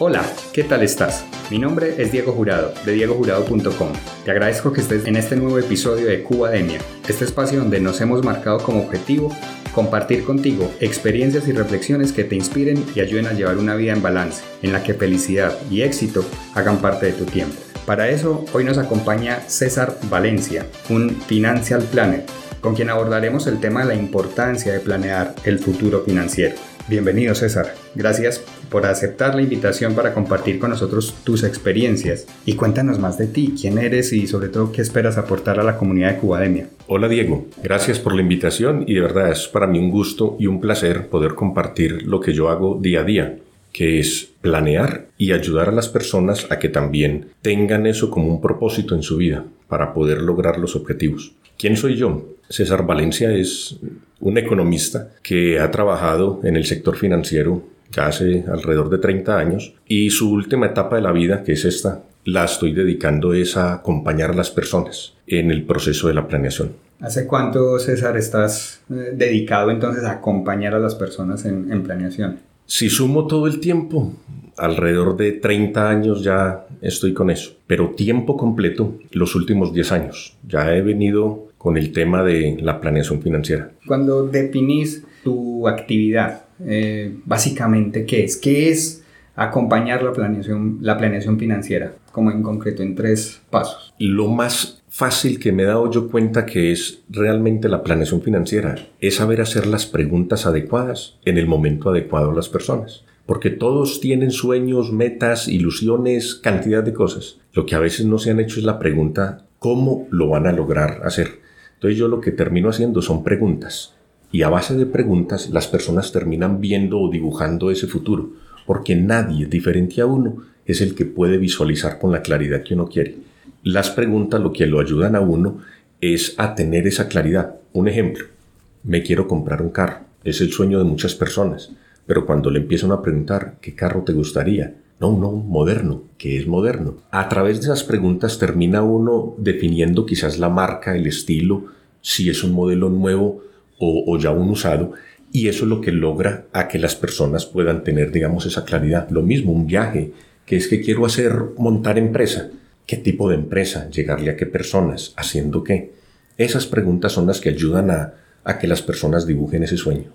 Hola, ¿qué tal estás? Mi nombre es Diego Jurado, de diegojurado.com. Te agradezco que estés en este nuevo episodio de Cubademia, este espacio donde nos hemos marcado como objetivo compartir contigo experiencias y reflexiones que te inspiren y ayuden a llevar una vida en balance, en la que felicidad y éxito hagan parte de tu tiempo. Para eso, hoy nos acompaña César Valencia, un financial planner, con quien abordaremos el tema de la importancia de planear el futuro financiero. Bienvenido César, gracias por aceptar la invitación para compartir con nosotros tus experiencias y cuéntanos más de ti, quién eres y sobre todo qué esperas aportar a la comunidad de Cubademia. Hola Diego, gracias por la invitación y de verdad es para mí un gusto y un placer poder compartir lo que yo hago día a día, que es planear y ayudar a las personas a que también tengan eso como un propósito en su vida para poder lograr los objetivos. ¿Quién soy yo? César Valencia es un economista que ha trabajado en el sector financiero ya hace alrededor de 30 años y su última etapa de la vida, que es esta, la estoy dedicando es a acompañar a las personas en el proceso de la planeación. ¿Hace cuánto, César, estás eh, dedicado entonces a acompañar a las personas en, en planeación? Si sumo todo el tiempo, alrededor de 30 años ya estoy con eso, pero tiempo completo los últimos 10 años. Ya he venido con el tema de la planeación financiera. Cuando definís tu actividad, eh, básicamente, ¿qué es? ¿Qué es acompañar la planeación, la planeación financiera? Como en concreto, en tres pasos. Lo más fácil que me he dado yo cuenta que es realmente la planeación financiera es saber hacer las preguntas adecuadas en el momento adecuado a las personas. Porque todos tienen sueños, metas, ilusiones, cantidad de cosas. Lo que a veces no se han hecho es la pregunta, ¿cómo lo van a lograr hacer? Entonces yo lo que termino haciendo son preguntas. Y a base de preguntas las personas terminan viendo o dibujando ese futuro. Porque nadie diferente a uno es el que puede visualizar con la claridad que uno quiere. Las preguntas lo que lo ayudan a uno es a tener esa claridad. Un ejemplo, me quiero comprar un carro. Es el sueño de muchas personas. Pero cuando le empiezan a preguntar, ¿qué carro te gustaría? No, no, moderno. ¿Qué es moderno? A través de esas preguntas termina uno definiendo quizás la marca, el estilo, si es un modelo nuevo o, ya un usado. Y eso es lo que logra a que las personas puedan tener, digamos, esa claridad. Lo mismo, un viaje, que es que quiero hacer, montar empresa. ¿Qué tipo de empresa? ¿Llegarle a qué personas? ¿Haciendo qué? Esas preguntas son las que ayudan a que las personas dibujen ese sueño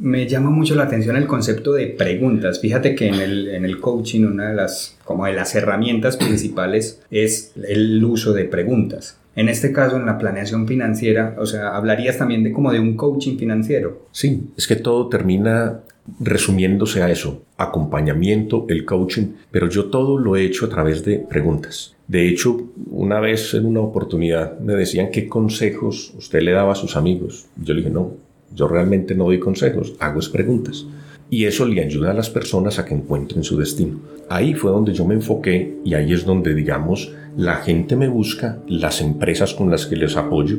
me llama mucho la atención el concepto de preguntas. Fíjate que en el, en el coaching una de las, como de las herramientas principales es el uso de preguntas. En este caso, en la planeación financiera, o sea, hablarías también de como de un coaching financiero. Sí, es que todo termina resumiéndose a eso, acompañamiento, el coaching, pero yo todo lo he hecho a través de preguntas. De hecho, una vez en una oportunidad me decían qué consejos usted le daba a sus amigos. Yo le dije, no, yo realmente no doy consejos, hago es preguntas. Y eso le ayuda a las personas a que encuentren su destino. Ahí fue donde yo me enfoqué y ahí es donde, digamos, la gente me busca, las empresas con las que les apoyo,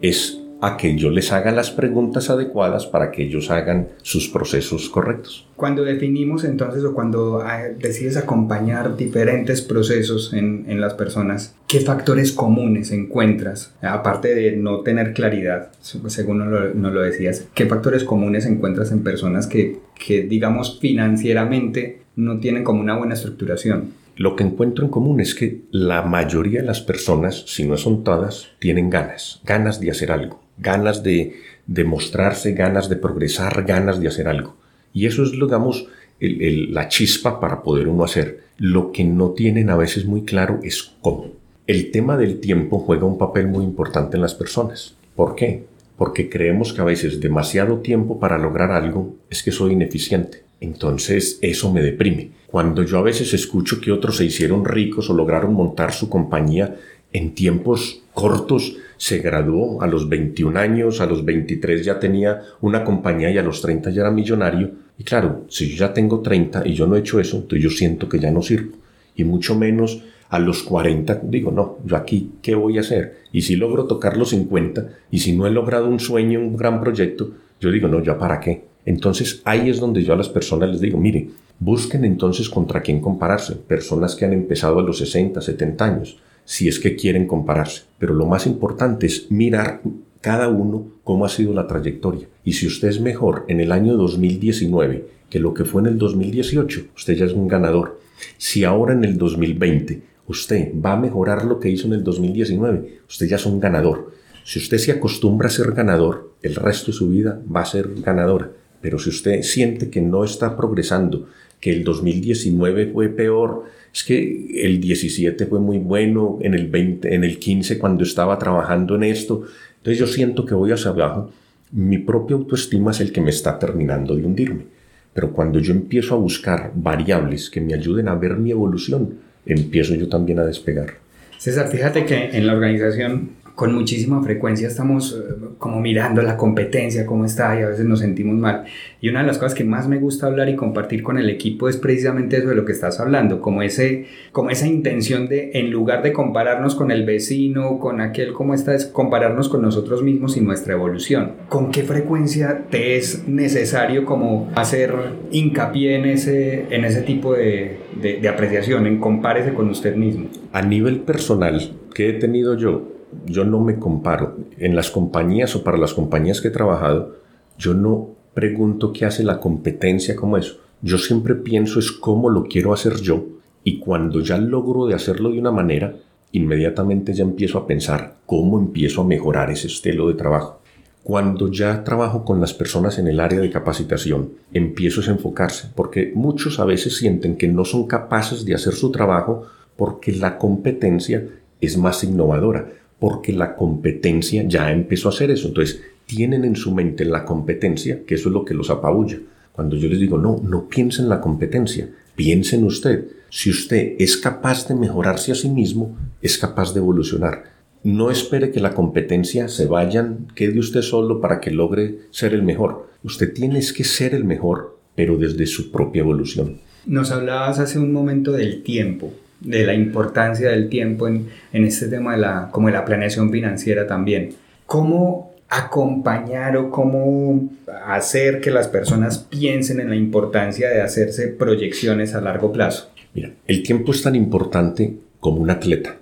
es a que yo les haga las preguntas adecuadas para que ellos hagan sus procesos correctos. Cuando definimos entonces o cuando ah, decides acompañar diferentes procesos en, en las personas, ¿qué factores comunes encuentras? Aparte de no tener claridad, según nos lo, nos lo decías, ¿qué factores comunes encuentras en personas que, que, digamos, financieramente no tienen como una buena estructuración? Lo que encuentro en común es que la mayoría de las personas, si no son todas, tienen ganas, ganas de hacer algo ganas de, de mostrarse, ganas de progresar, ganas de hacer algo. Y eso es, digamos, el, el, la chispa para poder uno hacer. Lo que no tienen a veces muy claro es cómo. El tema del tiempo juega un papel muy importante en las personas. ¿Por qué? porque creemos que a veces demasiado tiempo para lograr algo es que soy ineficiente. Entonces eso me deprime. Cuando yo a veces escucho que otros se hicieron ricos o lograron montar su compañía en tiempos cortos, se graduó a los 21 años, a los 23 ya tenía una compañía y a los 30 ya era millonario. Y claro, si yo ya tengo 30 y yo no he hecho eso, entonces yo siento que ya no sirvo. Y mucho menos a los 40 digo, no, yo aquí, ¿qué voy a hacer? Y si logro tocar los 50 y si no he logrado un sueño, un gran proyecto, yo digo, no, ¿ya para qué? Entonces ahí es donde yo a las personas les digo, mire, busquen entonces contra quién compararse. Personas que han empezado a los 60, 70 años si es que quieren compararse. Pero lo más importante es mirar cada uno cómo ha sido la trayectoria. Y si usted es mejor en el año 2019 que lo que fue en el 2018, usted ya es un ganador. Si ahora en el 2020 usted va a mejorar lo que hizo en el 2019, usted ya es un ganador. Si usted se acostumbra a ser ganador, el resto de su vida va a ser ganadora. Pero si usted siente que no está progresando, que el 2019 fue peor, es que el 17 fue muy bueno, en el 20, en el 15 cuando estaba trabajando en esto, entonces yo siento que voy hacia abajo, mi propia autoestima es el que me está terminando de hundirme. Pero cuando yo empiezo a buscar variables que me ayuden a ver mi evolución, empiezo yo también a despegar. César, fíjate que en la organización con muchísima frecuencia estamos eh, como mirando la competencia, cómo está y a veces nos sentimos mal. Y una de las cosas que más me gusta hablar y compartir con el equipo es precisamente eso de lo que estás hablando, como, ese, como esa intención de, en lugar de compararnos con el vecino, con aquel, cómo está, es compararnos con nosotros mismos y nuestra evolución. ¿Con qué frecuencia te es necesario como hacer hincapié en ese, en ese tipo de, de, de apreciación, en compárese con usted mismo? A nivel personal, ¿qué he tenido yo? Yo no me comparo. En las compañías o para las compañías que he trabajado, yo no pregunto qué hace la competencia como eso. Yo siempre pienso es cómo lo quiero hacer yo y cuando ya logro de hacerlo de una manera, inmediatamente ya empiezo a pensar cómo empiezo a mejorar ese estilo de trabajo. Cuando ya trabajo con las personas en el área de capacitación, empiezo a enfocarse, porque muchos a veces sienten que no son capaces de hacer su trabajo porque la competencia es más innovadora porque la competencia ya empezó a hacer eso. Entonces, tienen en su mente la competencia, que eso es lo que los apabulla. Cuando yo les digo, no, no piensen en la competencia, piensen usted. Si usted es capaz de mejorarse a sí mismo, es capaz de evolucionar. No espere que la competencia se vayan, quede usted solo para que logre ser el mejor. Usted tiene que ser el mejor, pero desde su propia evolución. Nos hablabas hace un momento del tiempo de la importancia del tiempo en, este tema de la, como de la planeación financiera también. ¿Cómo acompañar o cómo hacer que las personas piensen en la importancia de hacerse proyecciones a largo plazo? Mira, el tiempo es tan importante como un atleta.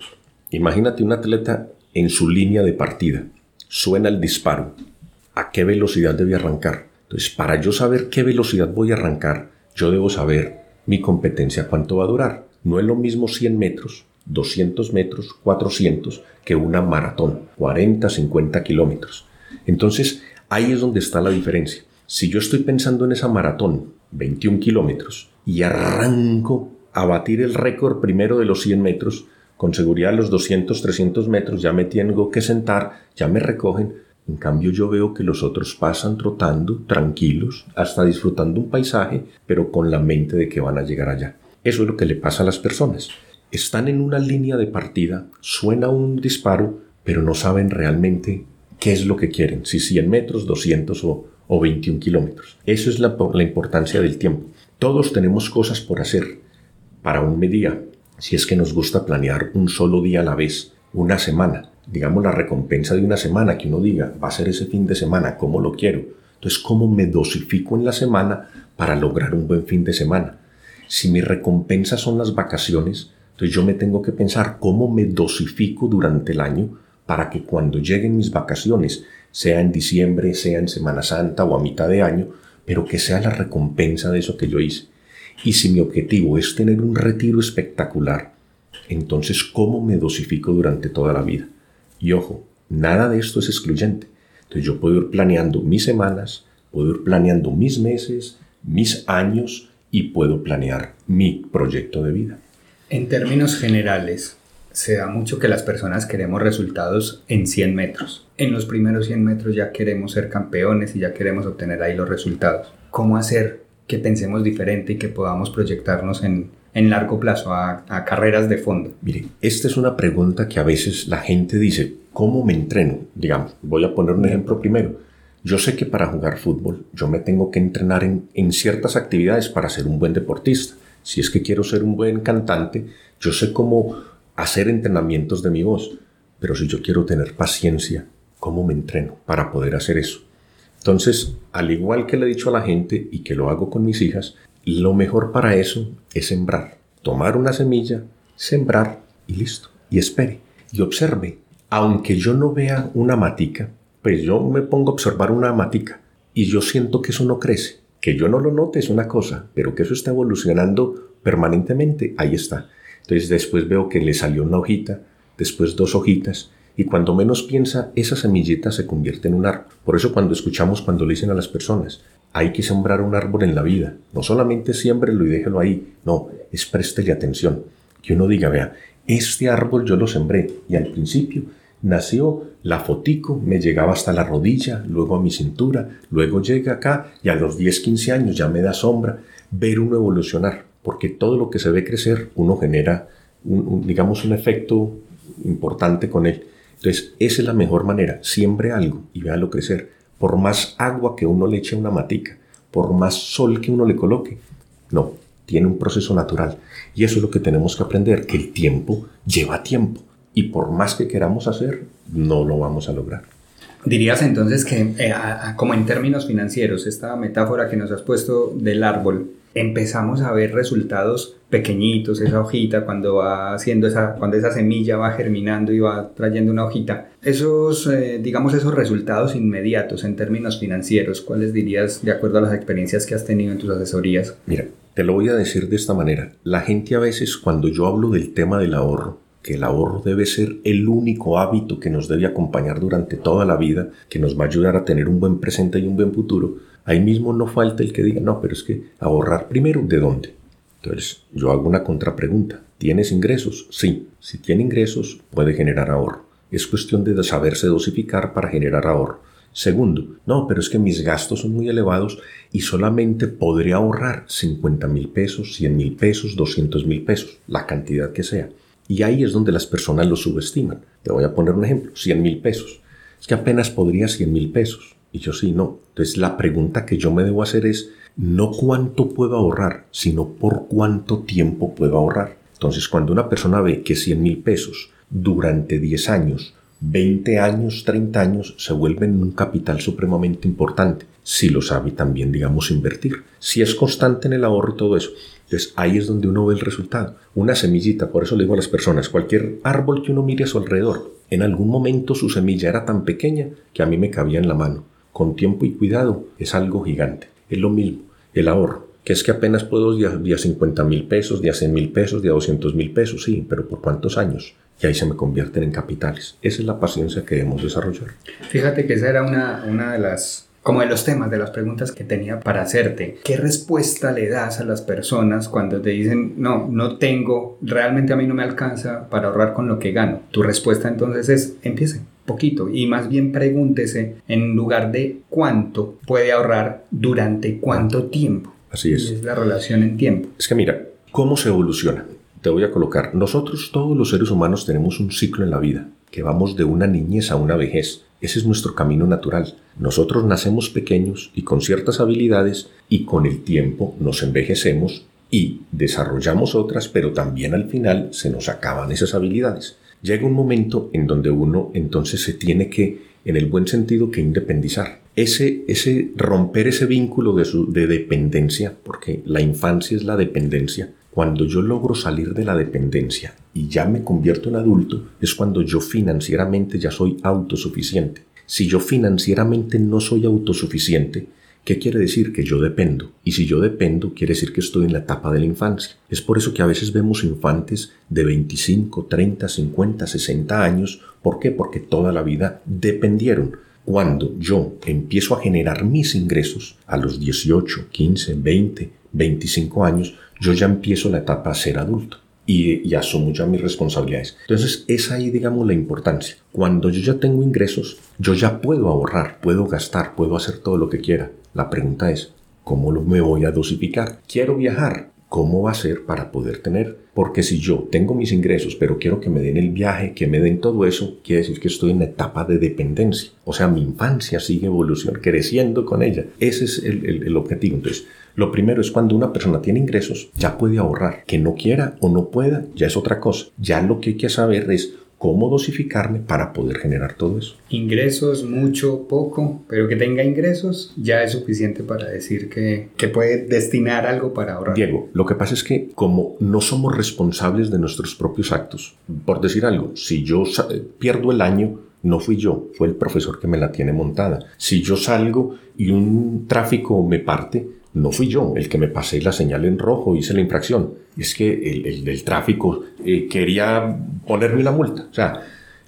Imagínate un atleta en su línea de partida. Suena el disparo. ¿A qué velocidad debe arrancar? Entonces, para yo saber qué velocidad voy a arrancar, yo debo saber mi competencia cuánto va a durar. No es lo mismo 100 metros, 200 metros, 400 que una maratón, 40, 50 kilómetros. Entonces, ahí es donde está la diferencia. Si yo estoy pensando en esa maratón, 21 kilómetros, y arranco a batir el récord primero de los 100 metros, con seguridad los 200, 300 metros ya me tengo que sentar, ya me recogen. En cambio yo veo que los otros pasan trotando, tranquilos, hasta disfrutando un paisaje, pero con la mente de que van a llegar allá. Eso es lo que le pasa a las personas. Están en una línea de partida, suena un disparo, pero no saben realmente qué es lo que quieren, si 100 metros, 200 o, 21 kilómetros. Eso es la, la importancia del tiempo. Todos tenemos cosas por hacer para un día. Si es que nos gusta planear un solo día a la vez, una semana, digamos la recompensa de una semana, que uno diga, va a ser ese fin de semana, ¿cómo lo quiero? Entonces, ¿cómo me dosifico en la semana para lograr un buen fin de semana? Si mi recompensa son las vacaciones, entonces yo me tengo que pensar cómo me dosifico durante el año para que cuando lleguen mis vacaciones, sea en diciembre, sea en Semana Santa o a mitad de año, pero que sea la recompensa de eso que yo hice. Y si mi objetivo es tener un retiro espectacular, entonces ¿cómo me dosifico durante toda la vida? Y ojo, nada de esto es excluyente. Entonces yo puedo ir planeando mis semanas, puedo ir planeando mis meses, mis años y puedo planear mi proyecto de vida. En términos generales, se da mucho que las personas queremos resultados en 100 metros. En los primeros 100 metros ya queremos ser campeones y ya queremos obtener ahí los resultados. ¿Cómo hacer que pensemos diferente y que podamos proyectarnos en, en largo plazo a, a carreras de fondo? Mire, esta es una pregunta que a veces la gente dice, ¿cómo me entreno? Digamos, voy a poner un ejemplo primero. Yo sé que para jugar fútbol yo me tengo que entrenar en, en ciertas actividades para ser un buen deportista. Si es que quiero ser un buen cantante, yo sé cómo hacer entrenamientos de mi voz. Pero si yo quiero tener paciencia, ¿cómo me entreno para poder hacer eso? Entonces, al igual que le he dicho a la gente y que lo hago con mis hijas, lo mejor para eso es sembrar. Tomar una semilla, sembrar y listo. Y espere. Y observe. Aunque yo no vea una matica, pues yo me pongo a observar una matica y yo siento que eso no crece. Que yo no lo note es una cosa, pero que eso está evolucionando permanentemente, ahí está. Entonces después veo que le salió una hojita, después dos hojitas, y cuando menos piensa, esa semillita se convierte en un árbol. Por eso cuando escuchamos, cuando le dicen a las personas, hay que sembrar un árbol en la vida, no solamente siémbrelo y déjelo ahí, no, es préstele atención. Que uno diga, vea, este árbol yo lo sembré, y al principio nació la fotico, me llegaba hasta la rodilla, luego a mi cintura, luego llega acá y a los 10, 15 años ya me da sombra. Ver uno evolucionar, porque todo lo que se ve crecer, uno genera, un, digamos, un efecto importante con él. Entonces, esa es la mejor manera. Siembre algo y véalo crecer. Por más agua que uno le eche a una matica, por más sol que uno le coloque, no, tiene un proceso natural. Y eso es lo que tenemos que aprender, que el tiempo lleva tiempo y por más que queramos hacer, no lo vamos a lograr. Dirías entonces que, eh, como en términos financieros, esta metáfora que nos has puesto del árbol, empezamos a ver resultados pequeñitos, esa hojita cuando va haciendo esa, cuando esa semilla va germinando y va trayendo una hojita. Esos, eh, digamos, esos resultados inmediatos en términos financieros, ¿cuáles dirías de acuerdo a las experiencias que has tenido en tus asesorías? Mira, te lo voy a decir de esta manera. La gente a veces cuando yo hablo del tema del ahorro, que el ahorro debe ser el único hábito que nos debe acompañar durante toda la vida, que nos va a ayudar a tener un buen presente y un buen futuro, ahí mismo no falta el que diga, no, pero es que ahorrar primero, ¿de dónde? Entonces, yo hago una contrapregunta. ¿Tienes ingresos? Sí. Si tiene ingresos, puede generar ahorro. Es cuestión de saberse dosificar para generar ahorro. Segundo, no, pero es que mis gastos son muy elevados y solamente podría ahorrar 50 mil pesos, 100 mil pesos, 200 mil pesos, la cantidad que sea. Y ahí es donde las personas lo subestiman. Te voy a poner un ejemplo, 100 mil pesos. Es que apenas podría 100 mil pesos. Y yo sí, no. Entonces la pregunta que yo me debo hacer es no cuánto puedo ahorrar, sino por cuánto tiempo puedo ahorrar. Entonces cuando una persona ve que 100 mil pesos durante 10 años, 20 años, 30 años, se vuelven un capital supremamente importante. Si lo sabe también, digamos, invertir. Si es constante en el ahorro y todo eso. Entonces ahí es donde uno ve el resultado. Una semillita, por eso le digo a las personas, cualquier árbol que uno mire a su alrededor, en algún momento su semilla era tan pequeña que a mí me cabía en la mano. Con tiempo y cuidado es algo gigante. Es lo mismo, el ahorro, que es que apenas puedo día, 50 mil pesos, día 100 mil pesos, día 200 mil pesos, sí, pero ¿por cuántos años? Y ahí se me convierten en capitales. Esa es la paciencia que debemos desarrollar. Fíjate que esa era una, una de las como de los temas, de las preguntas que tenía para hacerte. ¿Qué respuesta le das a las personas cuando te dicen, no, no tengo, realmente a mí no me alcanza para ahorrar con lo que gano? Tu respuesta entonces es, empiece poquito y más bien pregúntese en lugar de cuánto puede ahorrar durante cuánto tiempo. Así es. es la relación en tiempo. Es que mira, ¿cómo se evoluciona? Te voy a colocar, nosotros todos los seres humanos tenemos un ciclo en la vida, que vamos de una niñez a una vejez. Ese es nuestro camino natural. Nosotros nacemos pequeños y con ciertas habilidades y con el tiempo nos envejecemos y desarrollamos otras, pero también al final se nos acaban esas habilidades. Llega un momento en donde uno entonces se tiene que, en el buen sentido, que independizar. Ese, ese romper ese vínculo de, de dependencia, porque la infancia es la dependencia, cuando yo logro salir de la dependencia y ya me convierto en adulto, es cuando yo financieramente ya soy autosuficiente. Si yo financieramente no soy autosuficiente, ¿qué quiere decir? Que yo dependo. Y si yo dependo, quiere decir que estoy en la etapa de la infancia. Es por eso que a veces vemos infantes de 25, 30, 50, 60 años. ¿Por qué? Porque toda la vida dependieron. Cuando yo empiezo a generar mis ingresos a los 18, 15, 20, 25 años, yo ya empiezo la etapa a ser adulto. y, asumo ya mis responsabilidades. Entonces, es ahí, digamos, la importancia. Cuando yo ya tengo ingresos, yo ya puedo ahorrar, puedo gastar, puedo hacer todo lo que quiera. La pregunta es, ¿cómo lo me voy a dosificar? Quiero viajar. ¿Cómo va a ser para poder tener? Porque si yo tengo mis ingresos, pero quiero que me den el viaje, que me den todo eso, quiere decir que estoy en la etapa de dependencia. O sea, mi infancia sigue evolucionando, creciendo con ella. Ese es el, el objetivo. Entonces, lo primero es cuando una persona tiene ingresos, ya puede ahorrar. Que no quiera o no pueda, ya es otra cosa. Ya lo que hay que saber es cómo dosificarme para poder generar todo eso. Ingresos, mucho, poco, pero que tenga ingresos ya es suficiente para decir que, que, puede destinar algo para ahorrar. Diego, lo que pasa es que como no somos responsables de nuestros propios actos, por decir algo, si yo pierdo el año, no fui yo, fue el profesor que me la tiene montada. Si yo salgo y un tráfico me parte, no fui yo el que me pasé la señal en rojo, hice la infracción. Es que el, del tráfico eh, quería ponerme la multa. O sea,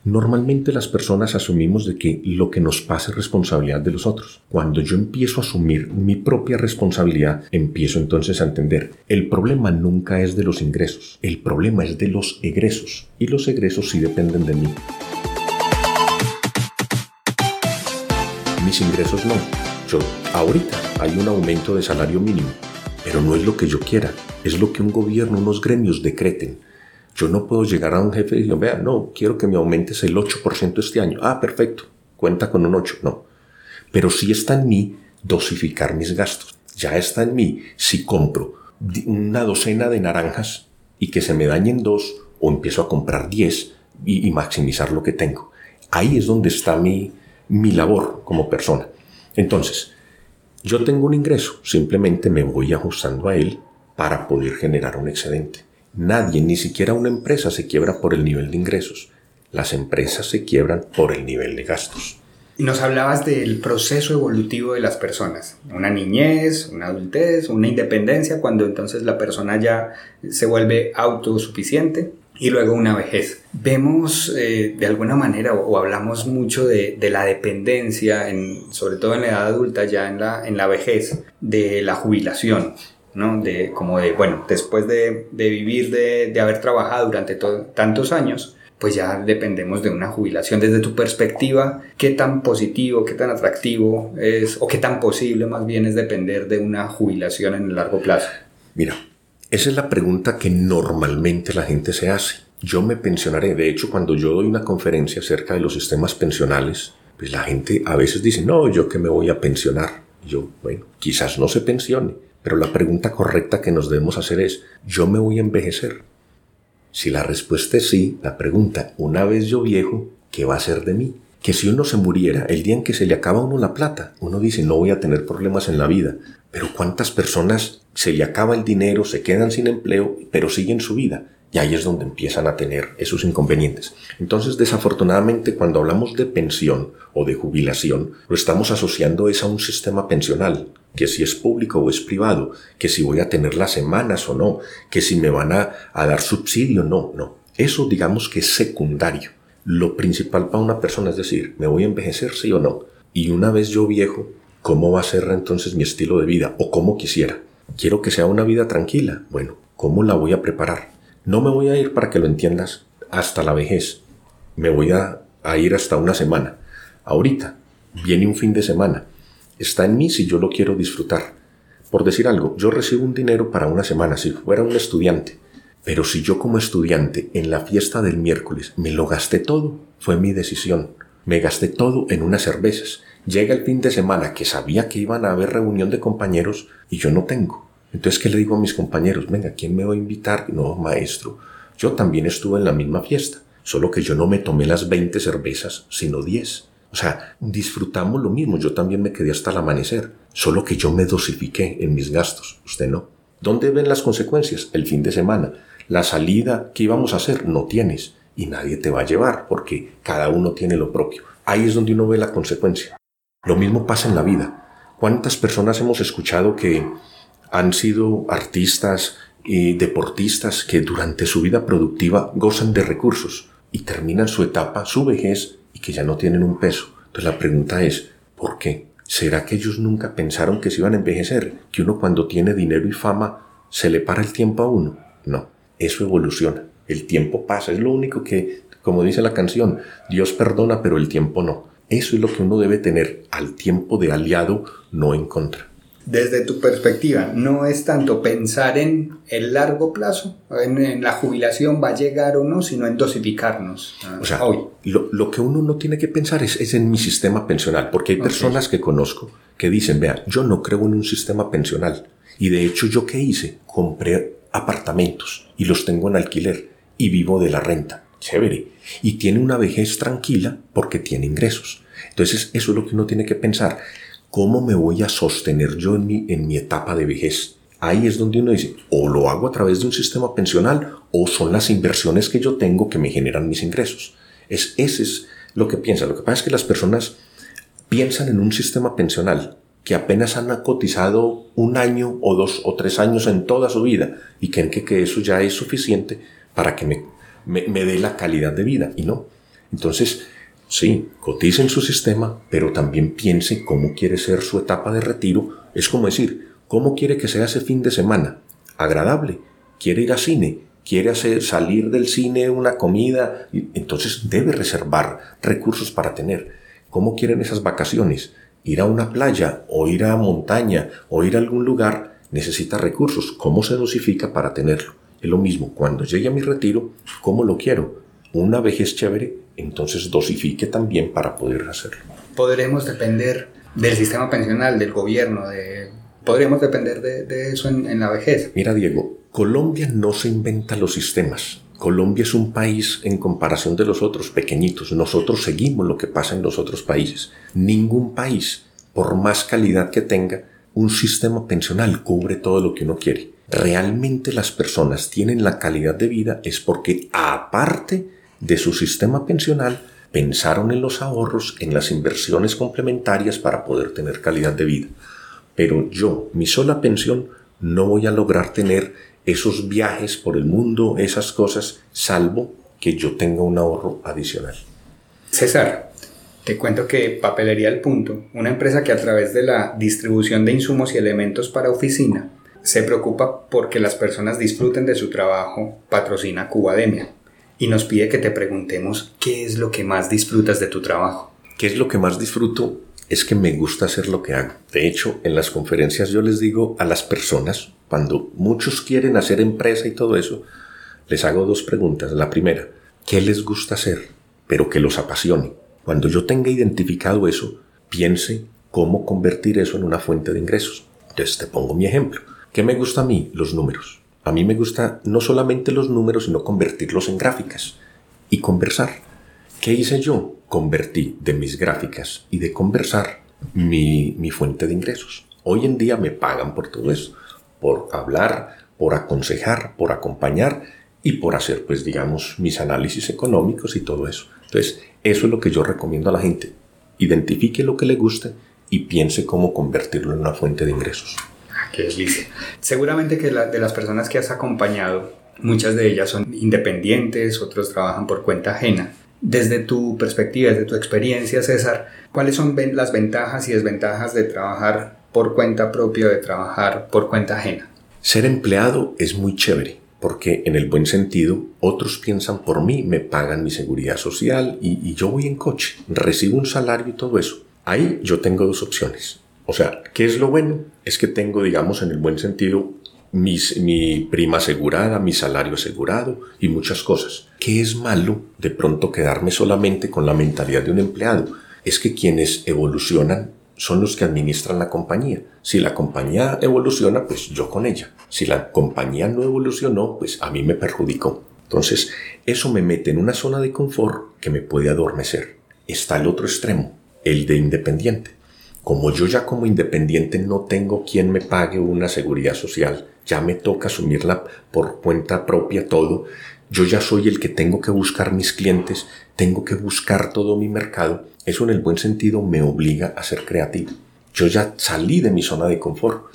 normalmente las personas asumimos de que lo que nos pasa es responsabilidad de los otros. Cuando yo empiezo a asumir mi propia responsabilidad, empiezo entonces a entender, el problema nunca es de los ingresos, el problema es de los egresos. Y los egresos sí dependen de mí. Mis ingresos no. Yo ahorita hay un aumento de salario mínimo, pero no es lo que yo quiera, es lo que un gobierno, unos gremios decreten. Yo no puedo llegar a un jefe y decir, vea, no, quiero que me aumentes el 8% este año. Ah, perfecto, cuenta con un 8, no. Pero sí está en mí dosificar mis gastos. Ya está en mí si compro una docena de naranjas y que se me dañen dos o empiezo a comprar 10 y, y maximizar lo que tengo. Ahí es donde está mi, mi labor como persona. Entonces, yo tengo un ingreso, simplemente me voy ajustando a él para poder generar un excedente. Nadie, ni siquiera una empresa, se quiebra por el nivel de ingresos. Las empresas se quiebran por el nivel de gastos. Y nos hablabas del proceso evolutivo de las personas, una niñez, una adultez, una independencia, cuando entonces la persona ya se vuelve autosuficiente y luego una vejez. Vemos eh, de alguna manera o, hablamos mucho de, de, la dependencia, en, sobre todo en la edad adulta, ya en la, en la vejez, de la jubilación. ¿no? De, como de, bueno, después de, de vivir, de, de, haber trabajado durante tantos años, pues ya dependemos de una jubilación. Desde tu perspectiva, ¿qué tan positivo, qué tan atractivo es, o qué tan posible más bien es depender de una jubilación en el largo plazo? Mira, esa es la pregunta que normalmente la gente se hace. Yo me pensionaré. De hecho, cuando yo doy una conferencia acerca de los sistemas pensionales, pues la gente a veces dice, no, yo que me voy a pensionar. yo, bueno, quizás no se pensione, pero la pregunta correcta que nos debemos hacer es, ¿yo me voy a envejecer? Si la respuesta es sí, la pregunta, una vez yo viejo, ¿qué va a ser de mí? Que si uno se muriera el día en que se le acaba uno la plata, uno dice, no voy a tener problemas en la vida. Pero ¿cuántas personas se le acaba el dinero, se quedan sin empleo, pero siguen su vida? Y ahí es donde empiezan a tener esos inconvenientes. Entonces, desafortunadamente, cuando hablamos de pensión o de jubilación, lo estamos asociando es a un sistema pensional, que si es público o es privado, que si voy a tener las semanas o no, que si me van a, a dar subsidio, no, no. Eso digamos que es secundario. Lo principal para una persona es decir, ¿me voy a envejecer sí o no? Y una vez yo viejo, ¿Cómo va a ser entonces mi estilo de vida? ¿O cómo quisiera? Quiero que sea una vida tranquila. Bueno, ¿cómo la voy a preparar? No me voy a ir para que lo entiendas hasta la vejez. Me voy a, ir hasta una semana. Ahorita viene un fin de semana. Está en mí si yo lo quiero disfrutar. Por decir algo, yo recibo un dinero para una semana si fuera un estudiante. Pero si yo como estudiante en la fiesta del miércoles me lo gasté todo, fue mi decisión. Me gasté todo en unas cervezas. Llega el fin de semana que sabía que iban a haber reunión de compañeros y yo no tengo. Entonces, ¿qué le digo a mis compañeros? Venga, ¿quién me va a invitar? No, maestro. Yo también estuve en la misma fiesta, solo que yo no me tomé las 20 cervezas, sino 10. O sea, disfrutamos lo mismo. Yo también me quedé hasta el amanecer, solo que yo me dosifiqué en mis gastos. Usted no. ¿Dónde ven las consecuencias? El fin de semana. La salida que íbamos a hacer no tienes y nadie te va a llevar porque cada uno tiene lo propio. Ahí es donde uno ve la consecuencia. Lo mismo pasa en la vida. ¿Cuántas personas hemos escuchado que han sido artistas y deportistas que durante su vida productiva gozan de recursos y terminan su etapa, su vejez y que ya no tienen un peso? Entonces la pregunta es, ¿por qué? ¿Será que ellos nunca pensaron que se iban a envejecer? ¿Que uno cuando tiene dinero y fama se le para el tiempo a uno? No. eso evoluciona. El tiempo pasa, es lo único que, como dice la canción, Dios perdona, pero el tiempo no. Eso es lo que uno debe tener al tiempo de aliado, no en contra desde tu perspectiva, no es tanto pensar en el largo plazo, en, la jubilación va a llegar o no, sino en dosificarnos. o sea, hoy. Lo, que uno no tiene que pensar es, en mi sistema pensional, porque hay personas que conozco que dicen, vea, yo no creo en un sistema pensional. Y de hecho, ¿yo qué hice? Compré apartamentos y los tengo en alquiler y vivo de la renta. Chévere. Y tiene una vejez tranquila porque tiene ingresos. Entonces, eso es lo que uno tiene que pensar. ¿Cómo me voy a sostener yo en mi, en mi etapa de vejez? Ahí es donde uno dice, o lo hago a través de un sistema pensional, o son las inversiones que yo tengo que me generan mis ingresos. Es, ese es lo que piensa. Lo que pasa es que las personas piensan en un sistema pensional que apenas han cotizado un año o dos o tres años en toda su vida y creen que, que eso ya es suficiente para que me, me, me dé la calidad de vida. Y no. Entonces, Sí, cotice en su sistema, pero también piense cómo quiere ser su etapa de retiro. Es como decir, ¿cómo quiere que sea ese fin de semana? Agradable. ¿Quiere ir a cine? ¿Quiere hacer, salir del cine una comida? Entonces debe reservar recursos para tener. ¿Cómo quieren esas vacaciones? Ir a una playa o ir a montaña o ir a algún lugar necesita recursos. ¿Cómo se dosifica para tenerlo? Es lo mismo, cuando llegue a mi retiro, ¿cómo lo quiero? Una vejez chévere entonces dosifique también para poder hacerlo. Podremos depender del sistema pensional, del gobierno, de... podremos depender de, eso en, en la vejez. Mira, Diego, Colombia no se inventa los sistemas. Colombia es un país en comparación de los otros pequeñitos. Nosotros seguimos lo que pasa en los otros países. Ningún país, por más calidad que tenga, un sistema pensional cubre todo lo que uno quiere. Realmente las personas tienen la calidad de vida es porque aparte de su sistema pensional pensaron en los ahorros, en las inversiones complementarias para poder tener calidad de vida. Pero yo, mi sola pensión, no voy a lograr tener esos viajes por el mundo, esas cosas, salvo que yo tenga un ahorro adicional. César, te cuento que Papelería El Punto, una empresa que a través de la distribución de insumos y elementos para oficina, se preocupa porque las personas disfruten de su trabajo, patrocina Cubademia y nos pide que te preguntemos qué es lo que más disfrutas de tu trabajo. ¿Qué es lo que más disfruto? Es que me gusta hacer lo que hago. De hecho, en las conferencias yo les digo a las personas, cuando muchos quieren hacer empresa y todo eso, les hago dos preguntas. La primera, ¿qué les gusta hacer? Pero que los apasione. Cuando yo tenga identificado eso, piense cómo convertir eso en una fuente de ingresos. Entonces te pongo mi ejemplo. ¿Qué me gusta a mí? Los números. A mí me gusta no solamente los números, sino convertirlos en gráficas y conversar. ¿Qué hice yo? Convertí de mis gráficas y de conversar mi, mi fuente de ingresos. Hoy en día me pagan por todo eso, por hablar, por aconsejar, por acompañar y por hacer, pues digamos, mis análisis económicos y todo eso. Entonces, eso es lo que yo recomiendo a la gente. Identifique lo que le guste y piense cómo convertirlo en una fuente de ingresos. Seguramente que de las personas que has acompañado, muchas de ellas son independientes, otros trabajan por cuenta ajena. Desde tu perspectiva, desde tu experiencia, César, ¿cuáles son las ventajas y desventajas de trabajar por cuenta propia de trabajar por cuenta ajena? Ser empleado es muy chévere porque en el buen sentido otros piensan por mí, me pagan mi seguridad social y yo voy en coche, recibo un salario y todo eso. Ahí yo tengo dos opciones. O sea, ¿qué es lo bueno? Es que tengo, digamos, en el buen sentido, mi prima asegurada, mi salario asegurado y muchas cosas. ¿Qué es malo de pronto quedarme solamente con la mentalidad de un empleado? Es que quienes evolucionan son los que administran la compañía. Si la compañía evoluciona, pues yo con ella. Si la compañía no evolucionó, pues a mí me perjudicó. Entonces, eso me mete en una zona de confort que me puede adormecer. Está el otro extremo, el de independiente. Como yo ya como independiente no tengo quien me pague una seguridad social, ya me toca asumirla por cuenta propia todo, yo ya soy el que tengo que buscar mis clientes, tengo que buscar todo mi mercado, eso en el buen sentido me obliga a ser creativo. Yo ya salí de mi zona de confort.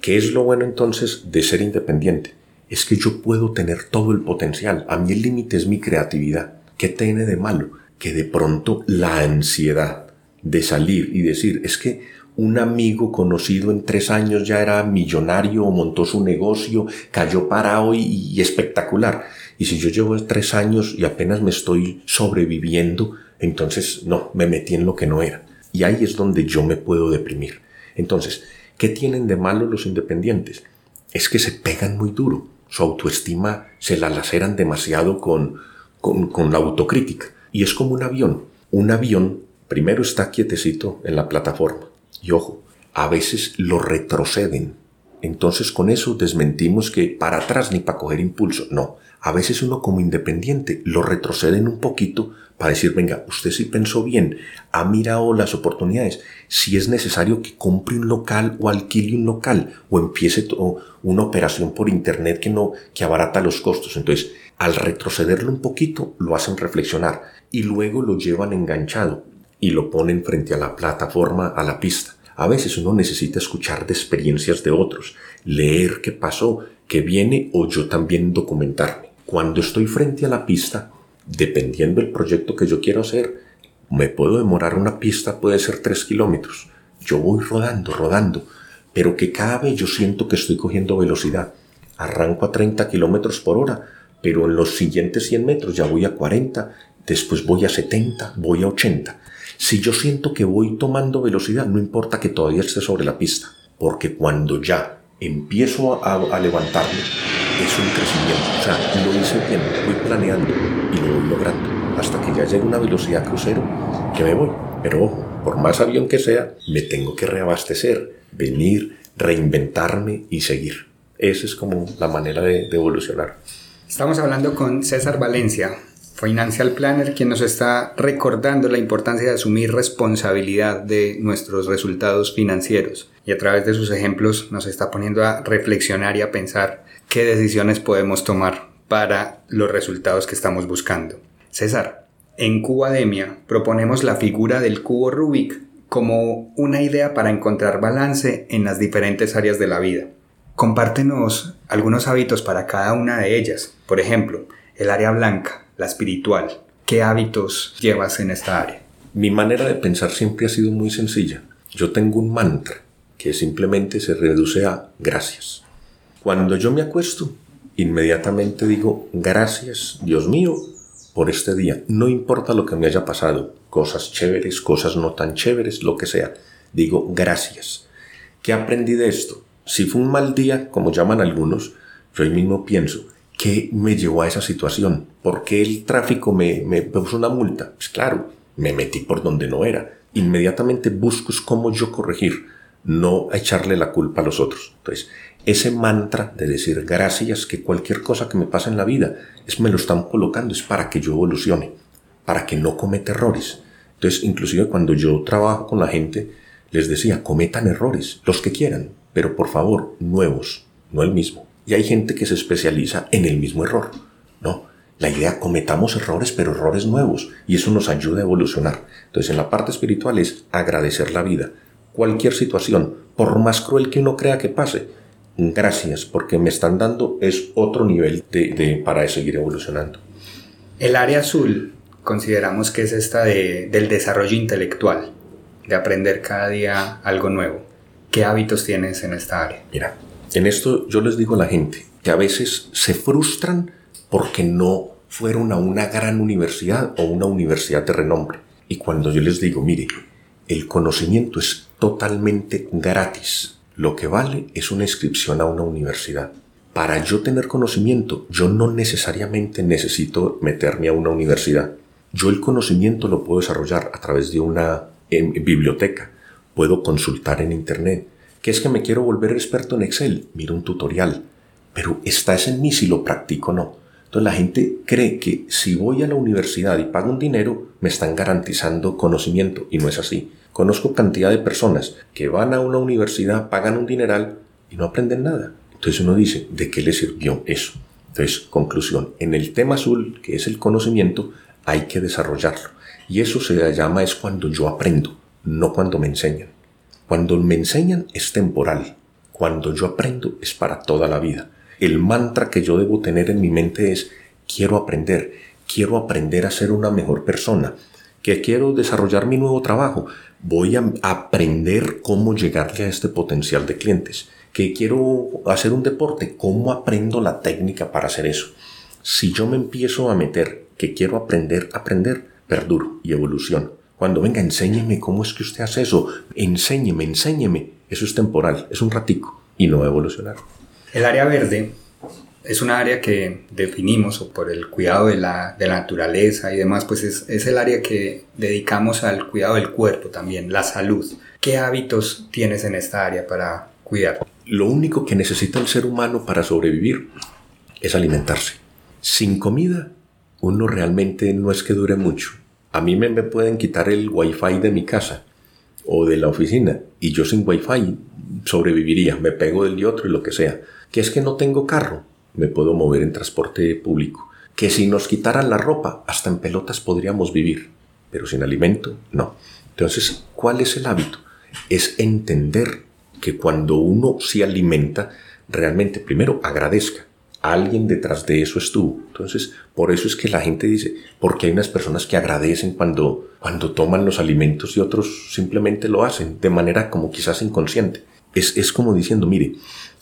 ¿Qué es lo bueno entonces de ser independiente? Es que yo puedo tener todo el potencial. A mí el límite es mi creatividad. ¿Qué tiene de malo? Que de pronto la ansiedad de salir y decir, es que un amigo conocido en tres años ya era millonario, montó su negocio, cayó parado y, y espectacular. Y si yo llevo tres años y apenas me estoy sobreviviendo, entonces no, me metí en lo que no era. Y ahí es donde yo me puedo deprimir. Entonces, ¿qué tienen de malo los independientes? Es que se pegan muy duro. Su autoestima se la laceran demasiado con, con, con la autocrítica. Y es como un avión. Un avión primero está quietecito en la plataforma. Y ojo, a veces lo retroceden. Entonces con eso desmentimos que para atrás ni para coger impulso. No, a veces uno como independiente lo retroceden un poquito para decir, venga, usted sí pensó bien, ha mirado las oportunidades. Si es necesario que compre un local o alquile un local o empiece una operación por internet que no, que abarata los costos. Entonces, al retrocederlo un poquito, lo hacen reflexionar y luego lo llevan enganchado y lo ponen frente a la plataforma, a la pista. A veces uno necesita escuchar de experiencias de otros, leer qué pasó, qué viene o yo también documentarme. Cuando estoy frente a la pista, dependiendo del proyecto que yo quiero hacer, me puedo demorar una pista, puede ser tres kilómetros. Yo voy rodando, rodando, pero que cada vez yo siento que estoy cogiendo velocidad. Arranco a 30 kilómetros por hora, pero en los siguientes 100 metros ya voy a 40, después voy a 70, voy a 80. Si yo siento que voy tomando velocidad, no importa que todavía esté sobre la pista, porque cuando ya empiezo a, levantarme, es un crecimiento. O sea, lo hice bien, voy planeando y lo voy logrando. Hasta que ya llegue una velocidad crucero que me voy. Pero ojo, por más avión que sea, me tengo que reabastecer, venir, reinventarme y seguir. Esa es como la manera de evolucionar. Estamos hablando con César Valencia, Financial Planner, quien nos está recordando la importancia de asumir responsabilidad de nuestros resultados financieros. Y a través de sus ejemplos nos está poniendo a reflexionar y a pensar qué decisiones podemos tomar para los resultados que estamos buscando. César, en Cubademia proponemos la figura del cubo Rubik como una idea para encontrar balance en las diferentes áreas de la vida. Compártenos algunos hábitos para cada una de ellas. Por ejemplo, el área blanca, la espiritual. ¿Qué hábitos llevas en esta área? Mi manera de pensar siempre ha sido muy sencilla. Yo tengo un mantra que simplemente se reduce a gracias. Cuando yo me acuesto, inmediatamente digo gracias, Dios mío, por este día. No importa lo que me haya pasado, cosas chéveres, cosas no tan chéveres, lo que sea. Digo gracias. ¿Qué aprendí de esto? Si fue un mal día, como llaman algunos, yo mismo pienso, ¿qué me llevó a esa situación? ¿Por qué el tráfico me, me puso una multa? Pues claro, me metí por donde no era. Inmediatamente busco cómo yo corregir, no echarle la culpa a los otros. Entonces, ese mantra de decir gracias, que cualquier cosa que me pasa en la vida, es me lo están colocando, es para que yo evolucione, para que no cometa errores. Entonces, inclusive cuando yo trabajo con la gente, les decía, cometan errores, los que quieran, pero por favor, nuevos, no el mismo. Y hay gente que se especializa en el mismo error. No, la idea cometamos errores, pero errores nuevos, y eso nos ayuda a evolucionar. Entonces, en la parte espiritual es agradecer la vida. Cualquier situación, por más cruel que uno crea que pase, gracias, porque me están dando es otro nivel de, de para seguir evolucionando. El área azul consideramos que es esta de, del desarrollo intelectual, de aprender cada día algo nuevo. ¿Qué hábitos tienes en esta área? Mira, en esto yo les digo a la gente que a veces se frustran porque no fueron a una gran universidad o una universidad de renombre. Y cuando yo les digo, mire, el conocimiento es totalmente gratis. Lo que vale es una inscripción a una universidad. Para yo tener conocimiento, yo no necesariamente necesito meterme a una universidad. Yo el conocimiento lo puedo desarrollar a través de una biblioteca. Puedo consultar en Internet. ¿Qué es que me quiero volver experto en Excel? Miro un tutorial. Pero está en mí si lo practico o no. Entonces la gente cree que si voy a la universidad y pago un dinero, me están garantizando conocimiento y no es así. Conozco cantidad de personas que van a una universidad, pagan un dineral y no aprenden nada. Entonces uno dice, ¿de qué le sirvió eso? Entonces, conclusión, en el tema azul, que es el conocimiento, hay que desarrollarlo. Y eso se llama es cuando yo aprendo, no cuando me enseñan. Cuando me enseñan es temporal. Cuando yo aprendo es para toda la vida. El mantra que yo debo tener en mi mente es, quiero aprender, quiero aprender a ser una mejor persona, que quiero desarrollar mi nuevo trabajo, voy a aprender cómo llegarle a este potencial de clientes, que quiero hacer un deporte, cómo aprendo la técnica para hacer eso. Si yo me empiezo a meter que quiero aprender, aprender, perduro y evolución. Cuando venga, enséñeme cómo es que usted hace eso, enséñeme, enséñeme. Eso es temporal, es un ratico y no va a evolucionar. El área verde es un área que definimos por el cuidado de la, de la naturaleza y demás, pues es, es, el área que dedicamos al cuidado del cuerpo también, la salud. ¿Qué hábitos tienes en esta área para cuidar? Lo único que necesita el ser humano para sobrevivir es alimentarse. Sin comida, uno realmente no es que dure mucho. A mí me, pueden quitar el wifi de mi casa o de la oficina y yo sin wifi sobreviviría, me pego del de otro y lo que sea. Que es que no tengo carro, me puedo mover en transporte público. Que si nos quitaran la ropa, hasta en pelotas podríamos vivir, pero sin alimento, no. Entonces, ¿cuál es el hábito? Es entender que cuando uno se alimenta, realmente primero agradezca. Alguien detrás de eso estuvo. Entonces, por eso es que la gente dice, porque hay unas personas que agradecen cuando, cuando toman los alimentos y otros simplemente lo hacen de manera como quizás inconsciente. Es, es como diciendo, mire,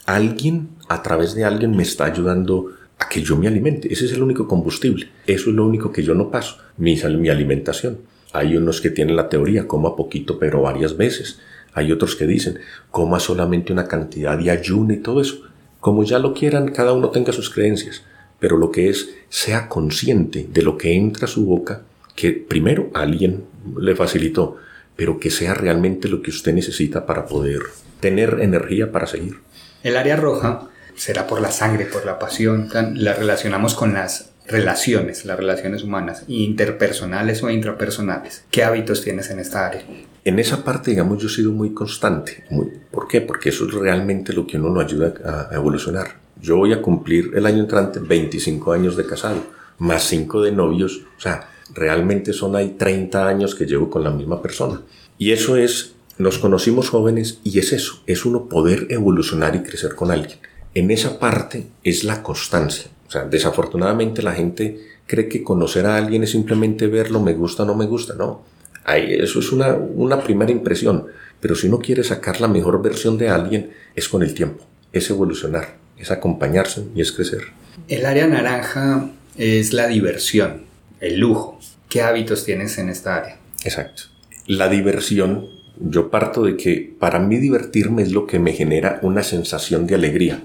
alguien, a través de alguien, me está ayudando a que yo me alimente. Ese es el único combustible. Eso es lo único que yo no paso, mi, mi alimentación. Hay unos que tienen la teoría, coma poquito pero varias veces. Hay otros que dicen, coma solamente una cantidad de ayuno y todo eso. Como ya lo quieran, cada uno tenga sus creencias. Pero lo que es, sea consciente de lo que entra a su boca, que primero alguien le facilitó, pero que sea realmente lo que usted necesita para poder tener energía para seguir. El área roja será por la sangre, por la pasión, la relacionamos con las relaciones, las relaciones humanas, interpersonales o intrapersonales. ¿Qué hábitos tienes en esta área? En esa parte, digamos, yo he sido muy constante. ¿Por qué? Porque eso es realmente lo que uno nos ayuda a, evolucionar. Yo voy a cumplir el año entrante 25 años de casado, más 5 de novios. O sea, realmente son ahí 30 años que llevo con la misma persona. Y eso es nos conocimos jóvenes y es eso, es uno poder evolucionar y crecer con alguien. En esa parte es la constancia. O sea, desafortunadamente la gente cree que conocer a alguien es simplemente verlo, me gusta o no me gusta. No, Ahí, eso es una, una primera impresión. Pero si uno quiere sacar la mejor versión de alguien, es con el tiempo, es evolucionar, es acompañarse y es crecer. El área naranja es la diversión, el lujo. ¿Qué hábitos tienes en esta área? Exacto. La diversión yo parto de que para mí divertirme es lo que me genera una sensación de alegría.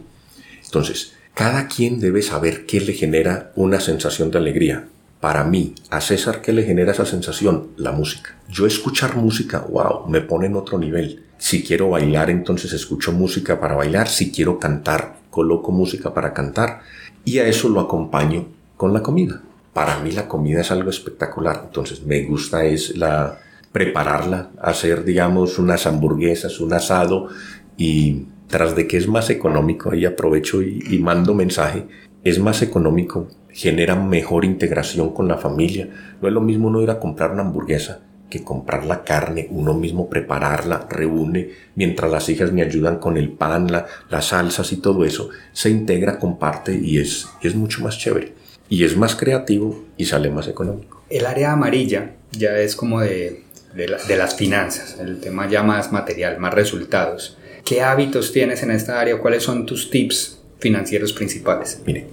Entonces, cada quien debe saber qué le genera una sensación de alegría. Para mí, a César, ¿qué le genera esa sensación? La música. Yo escuchar música, wow, me pone en otro nivel. Si quiero bailar, entonces escucho música para bailar. Si quiero cantar, coloco música para cantar. Y a eso lo acompaño con la comida. Para mí la comida es algo espectacular. Entonces me gusta es la, prepararla, hacer, digamos, unas hamburguesas, un asado y tras de que es más económico, ahí aprovecho y, mando mensaje, es más económico, genera mejor integración con la familia. No es lo mismo uno ir a comprar una hamburguesa que comprar la carne, uno mismo prepararla, reúne, mientras las hijas me ayudan con el pan, la, las salsas y todo eso, se integra, comparte y es, es mucho más chévere. Y es más creativo y sale más económico. El área amarilla ya es como de de, las finanzas, el tema ya más material, más resultados. ¿Qué hábitos tienes en esta área? ¿Cuáles son tus tips financieros principales? Mire,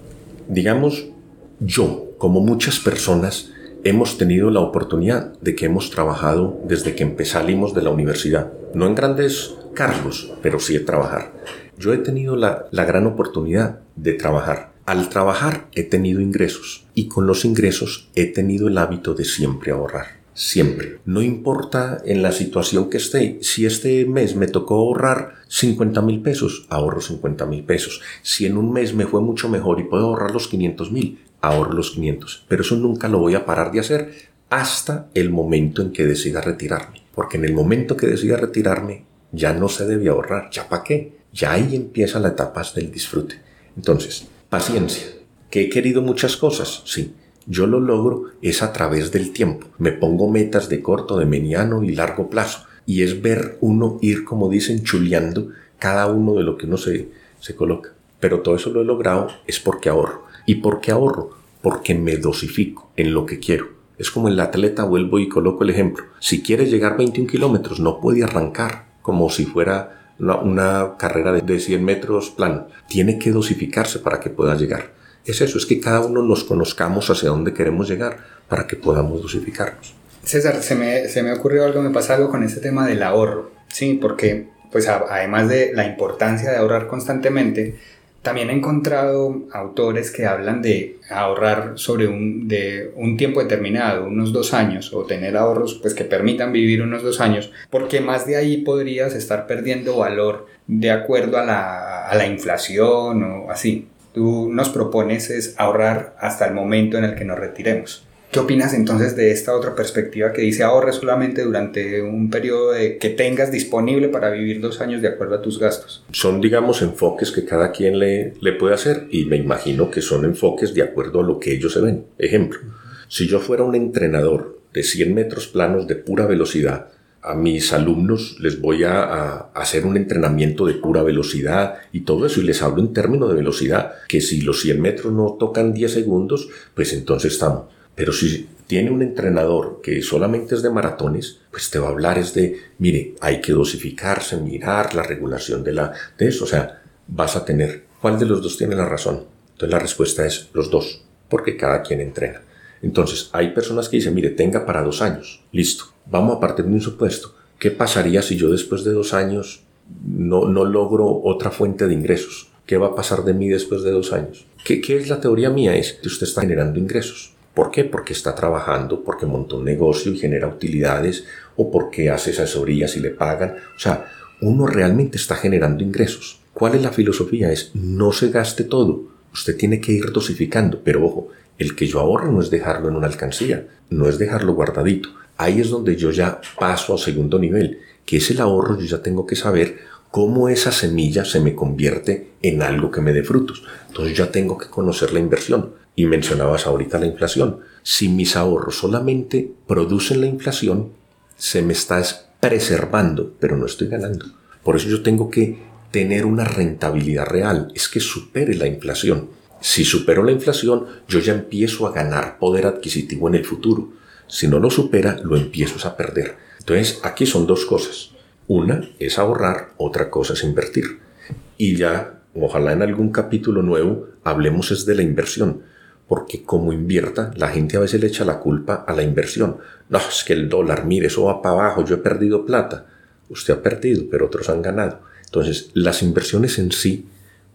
digamos, yo, como muchas personas, hemos tenido la oportunidad de que hemos trabajado desde que empezamos de la universidad. No en grandes cargos, pero sí de trabajar. Yo he tenido la, la gran oportunidad de trabajar. Al trabajar he tenido ingresos y con los ingresos he tenido el hábito de siempre ahorrar siempre. No importa en la situación que esté. Si este mes me tocó ahorrar 50 mil pesos, ahorro 50 mil pesos. Si en un mes me fue mucho mejor y puedo ahorrar los 500 mil, ahorro los 500. Pero eso nunca lo voy a parar de hacer hasta el momento en que decida retirarme. Porque en el momento que decida retirarme, ya no se debe ahorrar. ¿Ya para qué? Ya ahí empieza la etapa del disfrute. Entonces, paciencia. ¿Que he querido muchas cosas? Sí yo lo logro es a través del tiempo. Me pongo metas de corto, de mediano y largo plazo. Y es ver uno ir, como dicen, chuleando cada uno de lo que uno se, se coloca. Pero todo eso lo he logrado es porque ahorro. ¿Y por qué ahorro? Porque me dosifico en lo que quiero. Es como el atleta, vuelvo y coloco el ejemplo. Si quiere llegar 21 kilómetros, no puede arrancar como si fuera una, carrera de, de 100 metros plano. Tiene que dosificarse para que pueda llegar. Es eso, es que cada uno nos conozcamos hacia dónde queremos llegar para que podamos dosificarnos. César, se me, se me ocurrió algo, me pasa algo con este tema del ahorro, ¿sí? Porque, pues además de la importancia de ahorrar constantemente, también he encontrado autores que hablan de ahorrar sobre un, de un tiempo determinado, unos dos años, o tener ahorros pues, que permitan vivir unos dos años, porque más de ahí podrías estar perdiendo valor de acuerdo a la, a la inflación o así. Tú nos propones es ahorrar hasta el momento en el que nos retiremos. ¿Qué opinas entonces de esta otra perspectiva que dice ahorre solamente durante un periodo que tengas disponible para vivir dos años de acuerdo a tus gastos? Son, digamos, enfoques que cada quien le, le puede hacer y me imagino que son enfoques de acuerdo a lo que ellos se ven. Ejemplo, si yo fuera un entrenador de 100 metros planos de pura velocidad, a mis alumnos les voy a, hacer un entrenamiento de pura velocidad y todo eso y les hablo en términos de velocidad, que si los 100 metros no tocan 10 segundos, pues entonces estamos pero si tiene un entrenador que solamente es de maratones, pues te va a hablar es de, mire, hay que dosificarse, mirar la regulación de, la, de eso. O sea, vas a tener, ¿cuál de los dos tiene la razón? Entonces la respuesta es los dos, porque cada quien entrena. Entonces, hay personas que dicen, mire, tenga para dos años. Listo. Vamos a partir de un supuesto. ¿Qué pasaría si yo después de dos años no, no logro otra fuente de ingresos? ¿Qué va a pasar de mí después de dos años? ¿Qué, qué es la teoría mía? Es que usted está generando ingresos. ¿Por qué? Porque está trabajando, porque montó un negocio y genera utilidades, o porque hace asesorías y le pagan. O sea, uno realmente está generando ingresos. ¿Cuál es la filosofía? Es no se gaste todo. Usted tiene que ir dosificando, pero ojo, el que yo ahorro no es dejarlo en una alcancía, no es dejarlo guardadito. Ahí es donde yo ya paso a segundo nivel, que es el ahorro, yo ya tengo que saber cómo esa semilla se me convierte en algo que me dé frutos. Entonces ya tengo que conocer la inversión. Y mencionabas ahorita la inflación. Si mis ahorros solamente producen la inflación, se me está preservando, pero no estoy ganando. Por eso yo tengo que tener una rentabilidad real, es que supere la inflación. Si supero la inflación, yo ya empiezo a ganar poder adquisitivo en el futuro. Si no lo supera, lo empiezo a perder. Entonces, aquí son dos cosas. Una es ahorrar, otra cosa es invertir. Y ya, ojalá en algún capítulo nuevo, hablemos es de la inversión porque como invierta, la gente a veces le echa la culpa a la inversión. No, es que el dólar, mire, eso va para abajo, yo he perdido plata. Usted ha perdido, pero otros han ganado. Entonces, las inversiones en sí,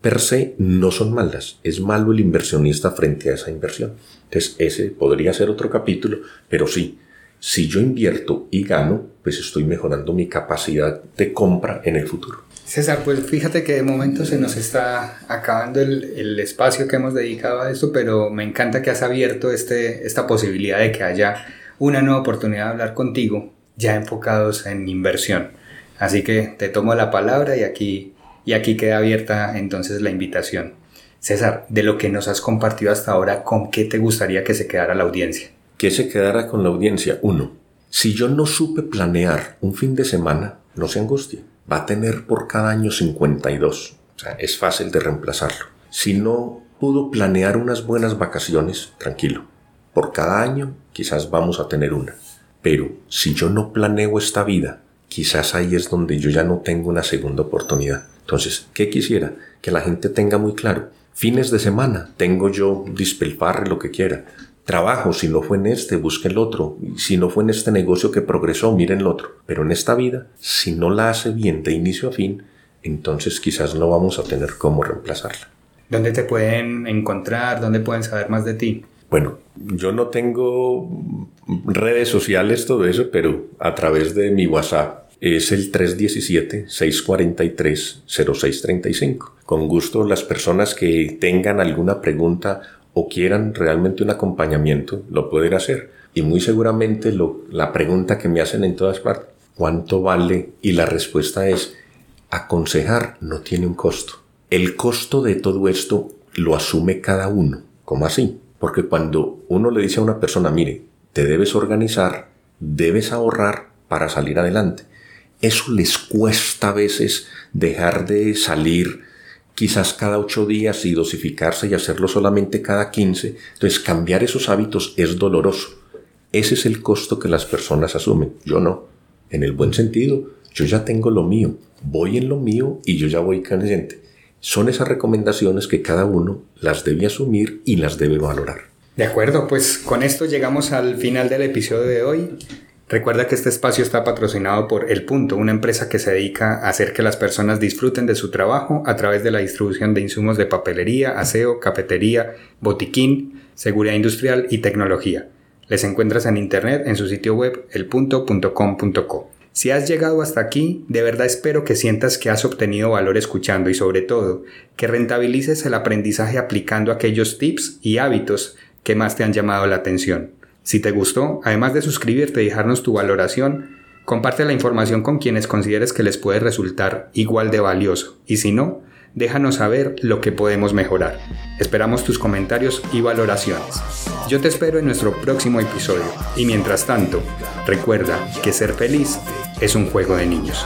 per se, no son malas. Es malo el inversionista frente a esa inversión. Entonces, ese podría ser otro capítulo, pero sí, si yo invierto y gano, pues estoy mejorando mi capacidad de compra en el futuro. César, pues fíjate que de momento se nos está acabando el, el, espacio que hemos dedicado a esto, pero me encanta que has abierto este, esta posibilidad de que haya una nueva oportunidad de hablar contigo, ya enfocados en inversión. Así que te tomo la palabra y aquí, y aquí queda abierta entonces la invitación. César, de lo que nos has compartido hasta ahora, ¿con qué te gustaría que se quedara la audiencia? Que se quedara con la audiencia. Uno, si yo no supe planear un fin de semana, no se angustie va a tener por cada año 52. O sea, es fácil de reemplazarlo. Si no pudo planear unas buenas vacaciones, tranquilo. Por cada año quizás vamos a tener una. Pero si yo no planeo esta vida, quizás ahí es donde yo ya no tengo una segunda oportunidad. Entonces, ¿qué quisiera? Que la gente tenga muy claro. Fines de semana, tengo yo dispelfarre lo que quiera trabajo, si no fue en este, busque el otro, si no fue en este negocio que progresó, miren el otro. Pero en esta vida, si no la hace bien de inicio a fin, entonces quizás no vamos a tener cómo reemplazarla. ¿Dónde te pueden encontrar? ¿Dónde pueden saber más de ti? Bueno, yo no tengo redes sociales, todo eso, pero a través de mi WhatsApp es el 317-643-0635. Con gusto las personas que tengan alguna pregunta o quieran realmente un acompañamiento, lo pueden hacer. Y muy seguramente lo, la pregunta que me hacen en todas partes, ¿cuánto vale? Y la respuesta es, aconsejar no tiene un costo. El costo de todo esto lo asume cada uno. ¿Cómo así? Porque cuando uno le dice a una persona, mire, te debes organizar, debes ahorrar para salir adelante, eso les cuesta a veces dejar de salir quizás cada ocho días y dosificarse y hacerlo solamente cada quince. Entonces cambiar esos hábitos es doloroso. Ese es el costo que las personas asumen. Yo no. En el buen sentido, yo ya tengo lo mío, voy en lo mío y yo ya voy creciente. Son esas recomendaciones que cada uno las debe asumir y las debe valorar. De acuerdo, pues con esto llegamos al final del episodio de hoy. Recuerda que este espacio está patrocinado por El Punto, una empresa que se dedica a hacer que las personas disfruten de su trabajo a través de la distribución de insumos de papelería, aseo, cafetería, botiquín, seguridad industrial y tecnología. Les encuentras en internet en su sitio web elpunto.com.co. Si has llegado hasta aquí, de verdad espero que sientas que has obtenido valor escuchando y sobre todo que rentabilices el aprendizaje aplicando aquellos tips y hábitos que más te han llamado la atención. Si te gustó, además de suscribirte y dejarnos tu valoración, comparte la información con quienes consideres que les puede resultar igual de valioso y si no, déjanos saber lo que podemos mejorar. Esperamos tus comentarios y valoraciones. Yo te espero en nuestro próximo episodio y mientras tanto, recuerda que ser feliz es un juego de niños.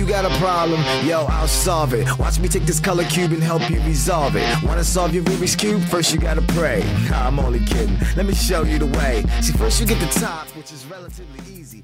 You got a problem, yo, I'll solve it. Watch me take this color cube and help you resolve it. Wanna solve your Rubik's Cube? First you gotta pray. Nah, I'm only kidding. Let me show you the way. See, first you get the top, which is relatively easy.